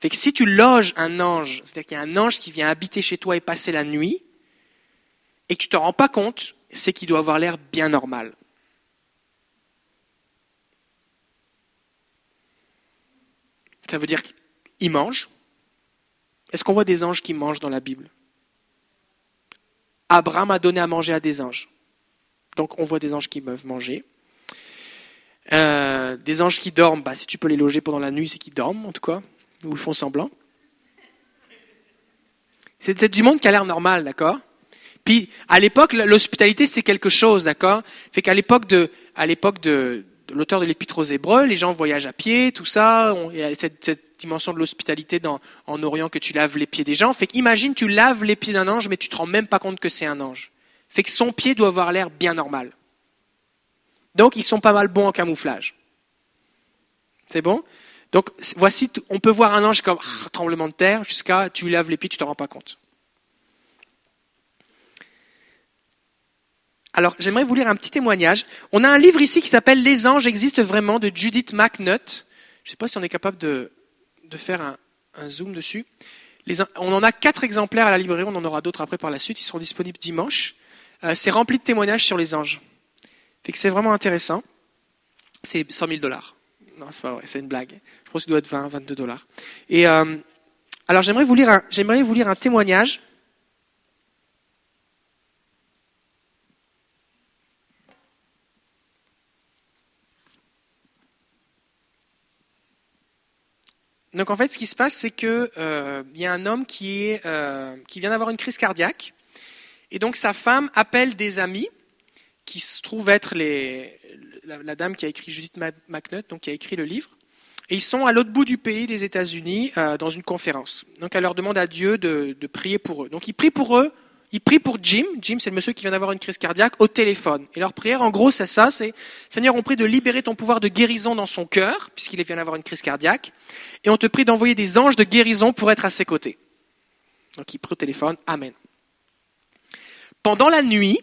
Fait que si tu loges un ange, c'est-à-dire qu'il y a un ange qui vient habiter chez toi et passer la nuit, et que tu ne te rends pas compte, c'est qu'il doit avoir l'air bien normal. Ça veut dire qu'il mange. Est-ce qu'on voit des anges qui mangent dans la Bible? Abraham a donné à manger à des anges. Donc on voit des anges qui peuvent manger. Euh, des anges qui dorment, bah, si tu peux les loger pendant la nuit, c'est qu'ils dorment en tout cas, ou ils font semblant. C'est du monde qui a l'air normal, d'accord? Puis à l'époque, l'hospitalité c'est quelque chose, d'accord? Fait qu'à l'époque de, l'auteur de l'Épître aux Hébreux, les gens voyagent à pied, tout ça. il y a cette, dimension de l'hospitalité en Orient que tu laves les pieds des gens. Fait qu'imagine, tu laves les pieds d'un ange, mais tu te rends même pas compte que c'est un ange. Fait que son pied doit avoir l'air bien normal. Donc, ils sont pas mal bons en camouflage. C'est bon? Donc, voici, on peut voir un ange comme ah, tremblement de terre jusqu'à tu laves les pieds, tu t'en rends pas compte. Alors, j'aimerais vous lire un petit témoignage. On a un livre ici qui s'appelle Les anges existent vraiment de Judith McNutt. Je ne sais pas si on est capable de, faire un, zoom dessus. on en a quatre exemplaires à la librairie, on en aura d'autres après par la suite. Ils seront disponibles dimanche. Euh, c'est rempli de témoignages sur les anges. c'est vraiment intéressant. C'est 100 000 dollars. Non, c'est pas vrai, c'est une blague. Je pense qu'il doit être 20, 22 dollars. Et euh, alors j'aimerais vous lire j'aimerais vous lire un témoignage Donc en fait, ce qui se passe, c'est qu'il euh, y a un homme qui, est, qui vient d'avoir une crise cardiaque, et donc sa femme appelle des amis qui se trouvent être la, dame qui a écrit Judith McNutt, donc qui a écrit le livre, et ils sont à l'autre bout du pays des États-Unis euh, dans une conférence. Donc elle leur demande à Dieu de, prier pour eux. Donc il prie pour eux ils prient pour Jim. Jim, c'est le monsieur qui vient d'avoir une crise cardiaque au téléphone. Et leur prière, en gros, c'est ça, c'est Seigneur, on prie de libérer ton pouvoir de guérison dans son cœur, puisqu'il vient d'avoir une crise cardiaque. Et on te prie d'envoyer des anges de guérison pour être à ses côtés. Donc il prie au téléphone. Amen. Pendant la nuit,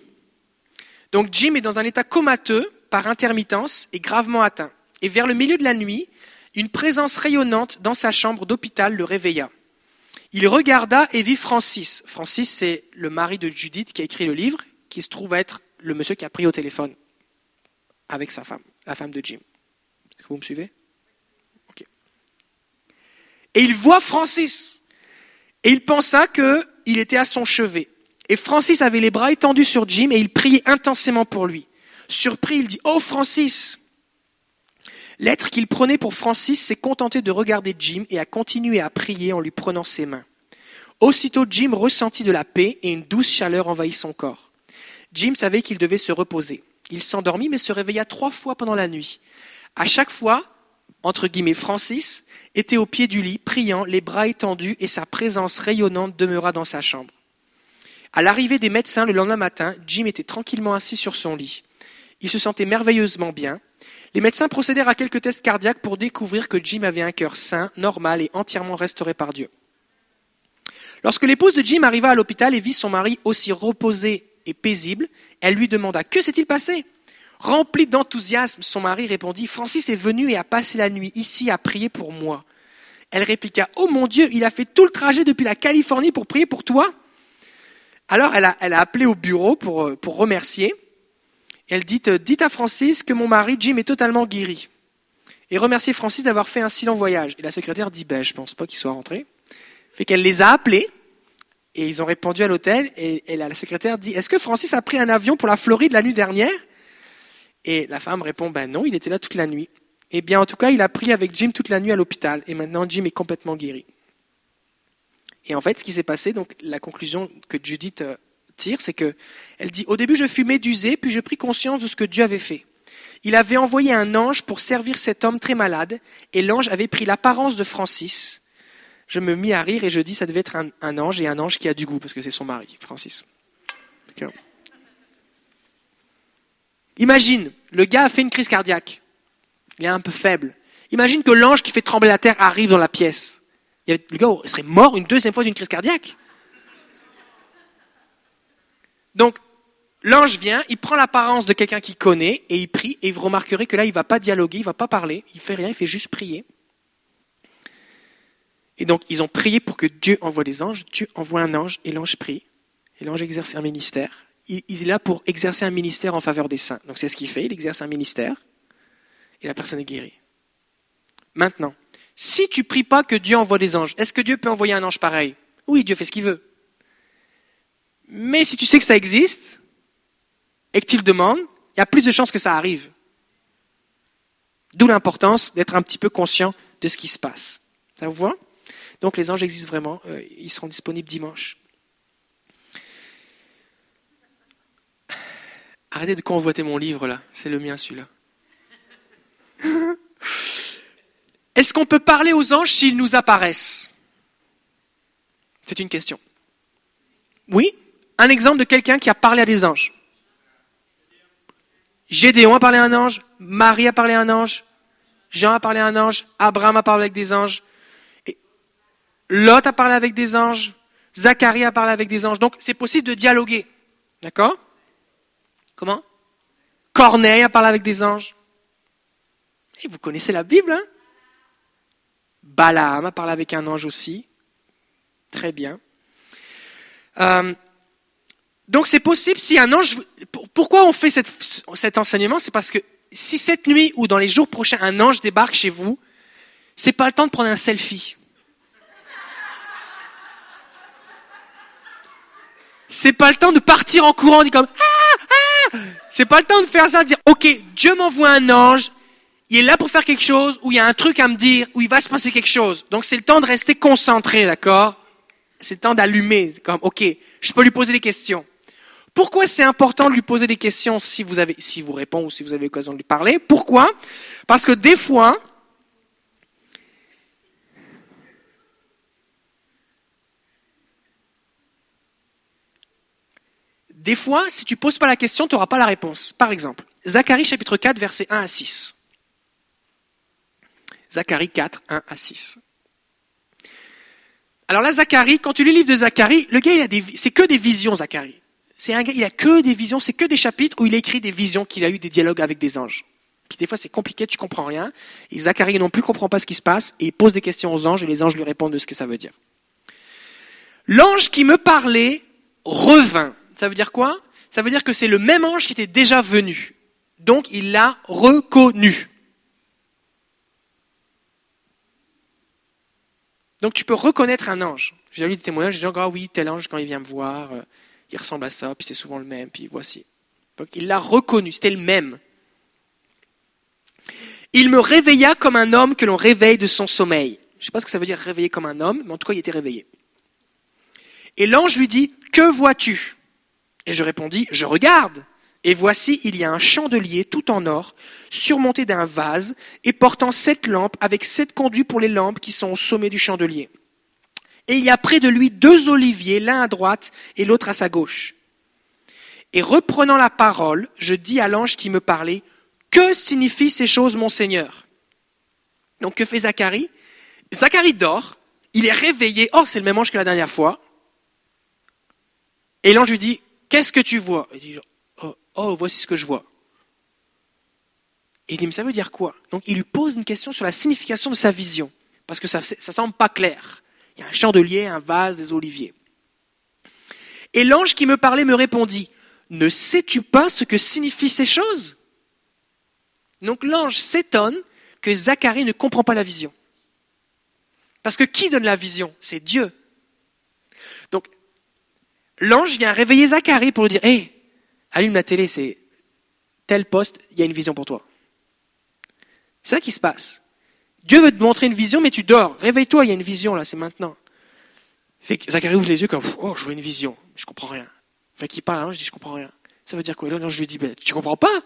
donc Jim est dans un état comateux par intermittence et gravement atteint. Et vers le milieu de la nuit, une présence rayonnante dans sa chambre d'hôpital le réveilla. Il regarda et vit Francis. Francis, c'est le mari de Judith qui a écrit le livre, qui se trouve être le monsieur qui a pris au téléphone avec sa femme, la femme de Jim. Est-ce que vous me suivez? Et il voit Francis. Et il pensa qu'il était à son chevet. Et Francis avait les bras étendus sur Jim et il priait intensément pour lui. Surpris, il dit Oh Francis L'être qu'il prenait pour Francis s'est contenté de regarder Jim et a continué à prier en lui prenant ses mains. Aussitôt Jim ressentit de la paix et une douce chaleur envahit son corps. Jim savait qu'il devait se reposer. Il s'endormit mais se réveilla trois fois pendant la nuit. À chaque fois, entre guillemets, Francis était au pied du lit, priant, les bras étendus, et sa présence rayonnante demeura dans sa chambre. À l'arrivée des médecins le lendemain matin, Jim était tranquillement assis sur son lit. Il se sentait merveilleusement bien. Les médecins procédèrent à quelques tests cardiaques pour découvrir que Jim avait un cœur sain, normal et entièrement restauré par Dieu. Lorsque l'épouse de Jim arriva à l'hôpital et vit son mari aussi reposé et paisible, elle lui demanda Que s'est-il passé? Rempli d'enthousiasme, son mari répondit Francis est venu et a passé la nuit ici à prier pour moi. Elle répliqua Oh mon Dieu, il a fait tout le trajet depuis la Californie pour prier pour toi? Alors elle a, appelé au bureau pour, euh, remercier. Elle dit euh, Dites à Francis que mon mari Jim est totalement guéri. Et remerciez Francis d'avoir fait un si long voyage. Et la secrétaire dit ben, Je pense pas qu'il soit rentré. Fait qu'elle les a appelés. Et ils ont répondu à l'hôtel. Et, la secrétaire dit Est-ce que Francis a pris un avion pour la Floride la nuit dernière? Et la femme répond Ben non, il était là toute la nuit. Eh bien, en tout cas, il a pris avec Jim toute la nuit à l'hôpital. Et maintenant, Jim est complètement guéri. Et en fait, ce qui s'est passé, donc la conclusion que Judith euh, tire, c'est que elle dit Au début, je fus médusée, puis je pris conscience de ce que Dieu avait fait. Il avait envoyé un ange pour servir cet homme très malade, et l'ange avait pris l'apparence de Francis. Je me mis à rire et je dis ça devait être un, ange et un ange qui a du goût, parce que c'est son mari, Francis. Imagine, le gars a fait une crise cardiaque. Il est un peu faible. Imagine que l'ange qui fait trembler la terre arrive dans la pièce. Le gars serait mort une deuxième fois d'une crise cardiaque. Donc, l'ange vient, il prend l'apparence de quelqu'un qu'il connaît et il prie. Et vous remarquerez que là, il ne va pas dialoguer, il ne va pas parler, il fait rien, il fait juste prier. Et donc, ils ont prié pour que Dieu envoie des anges. Dieu envoie un ange et l'ange prie. Et l'ange exerce un ministère. Il, est là pour exercer un ministère en faveur des saints. Donc, c'est ce qu'il fait. Il exerce un ministère et la personne est guérie. Maintenant, si tu pries pas que Dieu envoie des anges, est-ce que Dieu peut envoyer un ange pareil? Oui, Dieu fait ce qu'il veut. Mais si tu sais que ça existe et que tu le demandes, il y a plus de chances que ça arrive. D'où l'importance d'être un petit peu conscient de ce qui se passe. Ça vous voit? Donc les anges existent vraiment, euh, ils seront disponibles dimanche. Arrêtez de convoiter mon livre là, c'est le mien celui-là. *laughs* Est-ce qu'on peut parler aux anges s'ils nous apparaissent? C'est une question. Oui Un exemple de quelqu'un qui a parlé à des anges. Gédéon a parlé à un ange, Marie a parlé à un ange, Jean a parlé à un ange, Abraham a parlé avec des anges, Lot a parlé avec des anges, Zacharie a parlé avec des anges. Donc c'est possible de dialoguer. D'accord? Comment? Corneille a parlé avec des anges. Et vous connaissez la Bible, hein? Balaam a parlé avec un ange aussi. Très bien. Euh, donc c'est possible si un ange... Pourquoi on fait cet enseignement? C'est parce que si cette nuit ou dans les jours prochains un ange débarque chez vous, c'est pas le temps de prendre un selfie. C'est pas le temps de partir en courant, dit comme ah, ah. C'est pas le temps de faire ça, de dire ok, Dieu m'envoie un ange, il est là pour faire quelque chose, ou il y a un truc à me dire, ou il va se passer quelque chose. Donc c'est le temps de rester concentré, d'accord? C'est le temps d'allumer, comme ok, je peux lui poser des questions. Pourquoi c'est important de lui poser des questions si vous avez, si vous répond ou si vous avez l'occasion de lui parler? Pourquoi? Parce que des fois, des fois, si tu poses pas la question, tu n'auras pas la réponse. Par exemple, Zacharie chapitre 4, versets 1 à 6. Zacharie 4, 1 à 6. Alors là, Zacharie, quand tu lis le livre de Zacharie, le gars, il a des, c'est que des visions, Zacharie. C'est un gars, il a que des visions, c'est que des chapitres où il écrit des visions qu'il a eu des dialogues avec des anges. Des fois c'est compliqué, tu comprends rien. Et Zacharie non plus comprend pas ce qui se passe et il pose des questions aux anges et les anges lui répondent de ce que ça veut dire. L'ange qui me parlait revint. Ça veut dire quoi? Ça veut dire que c'est le même ange qui était déjà venu. Donc il l'a reconnu. Donc tu peux reconnaître un ange. J'ai lu des témoignages, j'ai dit, ah oui, tel ange quand il vient me voir, euh, il ressemble à ça, puis c'est souvent le même, puis voici. Il l'a reconnu, c'était le même. Il me réveilla comme un homme que l'on réveille de son sommeil. Je ne sais pas ce que ça veut dire réveiller comme un homme, mais en tout cas il était réveillé. Et l'ange lui dit, que vois-tu? Et je répondis, je regarde. Et voici, il y a un chandelier tout en or, surmonté d'un vase, et portant sept lampes, avec sept conduits pour les lampes qui sont au sommet du chandelier. Et il y a près de lui deux oliviers, l'un à droite et l'autre à sa gauche. Et reprenant la parole, je dis à l'ange qui me parlait, Que signifient ces choses, mon Seigneur? Donc que fait Zacharie? Zacharie dort, il est réveillé, oh c'est le même ange que la dernière fois. Et l'ange lui dit, Qu'est-ce que tu vois? Oh, voici ce que je vois. Il dit, mais ça veut dire quoi? Donc il lui pose une question sur la signification de sa vision, parce que ça ne semble pas clair. Il y a un chandelier, un vase, des oliviers. Et l'ange qui me parlait me répondit, ne sais-tu pas ce que signifient ces choses? Donc l'ange s'étonne que Zacharie ne comprend pas la vision. Parce que qui donne la vision? C'est Dieu. Donc l'ange vient réveiller Zacharie pour lui dire, hé, allume la télé, c'est tel poste, il y a une vision pour toi. C'est ça qui se passe. Dieu veut te montrer une vision, mais tu dors. Réveille-toi, il y a une vision là, c'est maintenant. Fait ouvre les yeux comme Oh, je vois une vision, je comprends rien. Fait qu'il parle, je dis Je comprends rien. Ça veut dire quoi? Je lui dis ben, Tu comprends pas?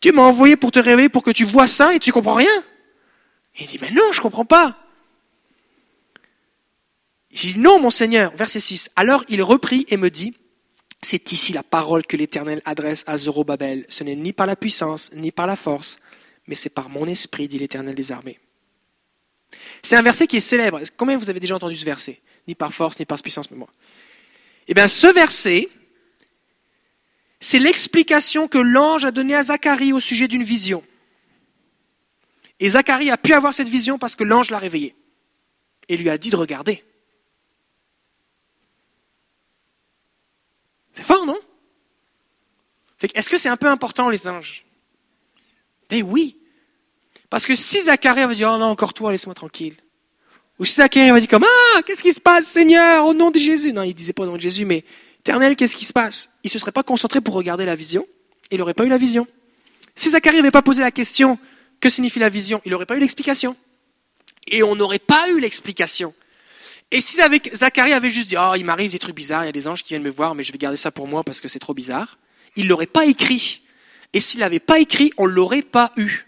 Dieu m'a envoyé pour te réveiller, pour que tu vois ça et tu comprends rien. il dit Mais non, je comprends pas. Je dis Non, mon Seigneur. Verset 6. Alors il reprit et me dit C'est ici la parole que l'Éternel adresse à Zorobabel. Ce n'est ni par la puissance, ni par la force, mais c'est par mon esprit, dit l'Éternel des armées. C'est un verset qui est célèbre. Combien vous avez déjà entendu ce verset? Ni par force, ni par puissance, mais moi. Eh bien, ce verset, c'est l'explication que l'ange a donnée à Zacharie au sujet d'une vision. Et Zacharie a pu avoir cette vision parce que l'ange l'a réveillé et lui a dit de regarder. C'est fort, non? Est-ce que c'est un peu important, les anges? Ben oui. Parce que si Zacharie avait dit, oh non, encore toi, laisse-moi tranquille. Ou si Zacharie avait dit comme, ah, qu'est-ce qui se passe, Seigneur, au nom de Jésus? Non, il disait pas au nom de Jésus, mais, éternel, qu'est-ce qui se passe? Il se serait pas concentré pour regarder la vision. Il n'aurait pas eu la vision. Si Zacharie n'avait pas posé la question, que signifie la vision? Il n'aurait pas eu l'explication. Et on n'aurait pas eu l'explication. Et si Zacharie avait juste dit, oh, il m'arrive des trucs bizarres, il y a des anges qui viennent me voir, mais je vais garder ça pour moi parce que c'est trop bizarre. il l'aurait pas écrit. Et s'il n'avait pas écrit, on l'aurait pas eu.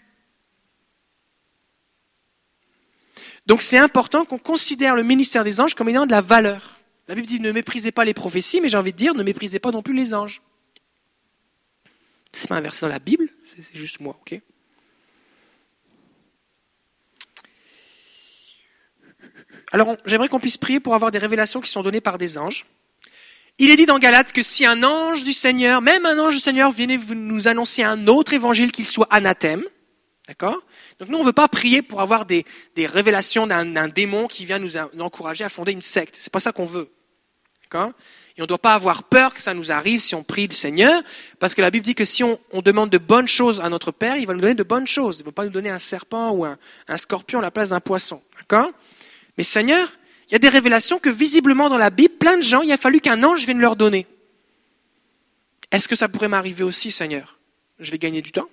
Donc c'est important qu'on considère le ministère des anges comme ayant de la valeur. La Bible dit ne méprisez pas les prophéties, mais j'ai envie de dire ne méprisez pas non plus les anges. C'est pas un verset dans la Bible, c'est juste moi, ok? Alors j'aimerais qu'on puisse prier pour avoir des révélations qui sont données par des anges. Il est dit dans Galate que si un ange du Seigneur, même un ange du Seigneur, venait nous annoncer un autre évangile, qu'il soit anathème, d'accord? Donc nous, on ne veut pas prier pour avoir des, révélations d'un démon qui vient nous, encourager à fonder une secte. C'est pas ça qu'on veut, d'accord? Et on ne doit pas avoir peur que ça nous arrive si on prie le Seigneur, parce que la Bible dit que si on, demande de bonnes choses à notre Père, il va nous donner de bonnes choses. Il ne va pas nous donner un serpent ou un, un scorpion à la place d'un poisson, d'accord? Mais Seigneur, il y a des révélations que visiblement dans la Bible, plein de gens, il a fallu qu'un ange vienne leur donner. Est-ce que ça pourrait m'arriver aussi, Seigneur? Je vais gagner du temps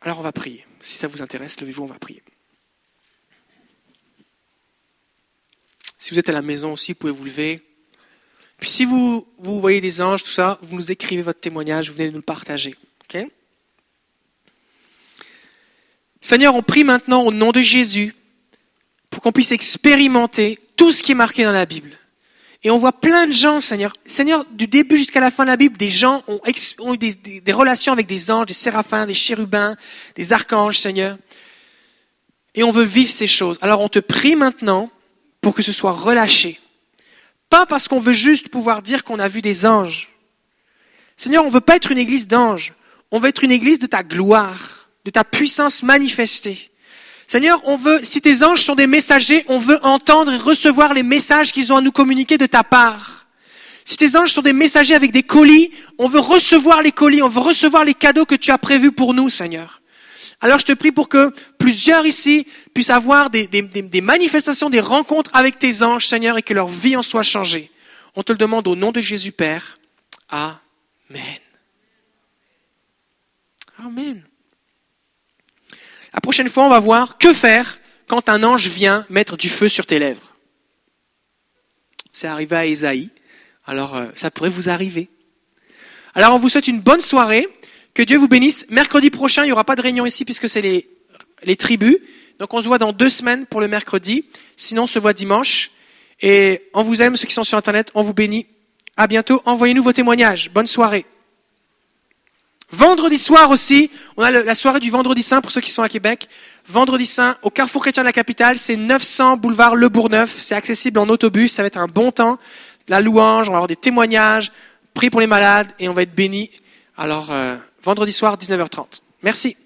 Alors on va prier. Si ça vous intéresse, levez-vous, on va prier. Si vous êtes à la maison aussi, vous pouvez vous lever. Puis si vous, voyez des anges, tout ça, vous nous écrivez votre témoignage, vous venez nous le partager. Seigneur, on prie maintenant au nom de Jésus pour qu'on puisse expérimenter tout ce qui est marqué dans la Bible. Et on voit plein de gens, Seigneur. Seigneur, du début jusqu'à la fin de la Bible, des gens ont, eu des, des, relations avec des anges, des séraphins, des chérubins, des archanges, Seigneur. Et on veut vivre ces choses. Alors on te prie maintenant pour que ce soit relâché. Pas parce qu'on veut juste pouvoir dire qu'on a vu des anges. Seigneur, on ne veut pas être une église d'anges. On veut être une église de ta gloire de ta puissance manifestée. Seigneur, on veut, si tes anges sont des messagers, on veut entendre et recevoir les messages qu'ils ont à nous communiquer de ta part. Si tes anges sont des messagers avec des colis, on veut recevoir les colis, on veut recevoir les cadeaux que tu as prévus pour nous, Seigneur. Alors je te prie pour que plusieurs ici puissent avoir des, des manifestations, des rencontres avec tes anges, Seigneur, et que leur vie en soit changée. On te le demande au nom de Jésus Père. Amen. Amen. La prochaine fois, on va voir que faire quand un ange vient mettre du feu sur tes lèvres. C'est arrivé à Esaïe, alors euh, ça pourrait vous arriver. Alors on vous souhaite une bonne soirée, que Dieu vous bénisse. Mercredi prochain, il n'y aura pas de réunion ici puisque c'est les, les tribus. Donc on se voit dans deux semaines pour le mercredi. Sinon, on se voit dimanche. Et on vous aime, ceux qui sont sur Internet, on vous bénit. À bientôt. Envoyez-nous vos témoignages. Bonne soirée. Vendredi soir aussi, on a la soirée du Vendredi Saint pour ceux qui sont à Québec. Vendredi Saint au Carrefour Chrétien de la capitale, c'est 900 boulevard Le Bourgneuf. C'est accessible en autobus, ça va être un bon temps. La louange, on va avoir des témoignages, prier pour les malades et on va être bénis. Alors, euh, vendredi soir, 19h30. Merci.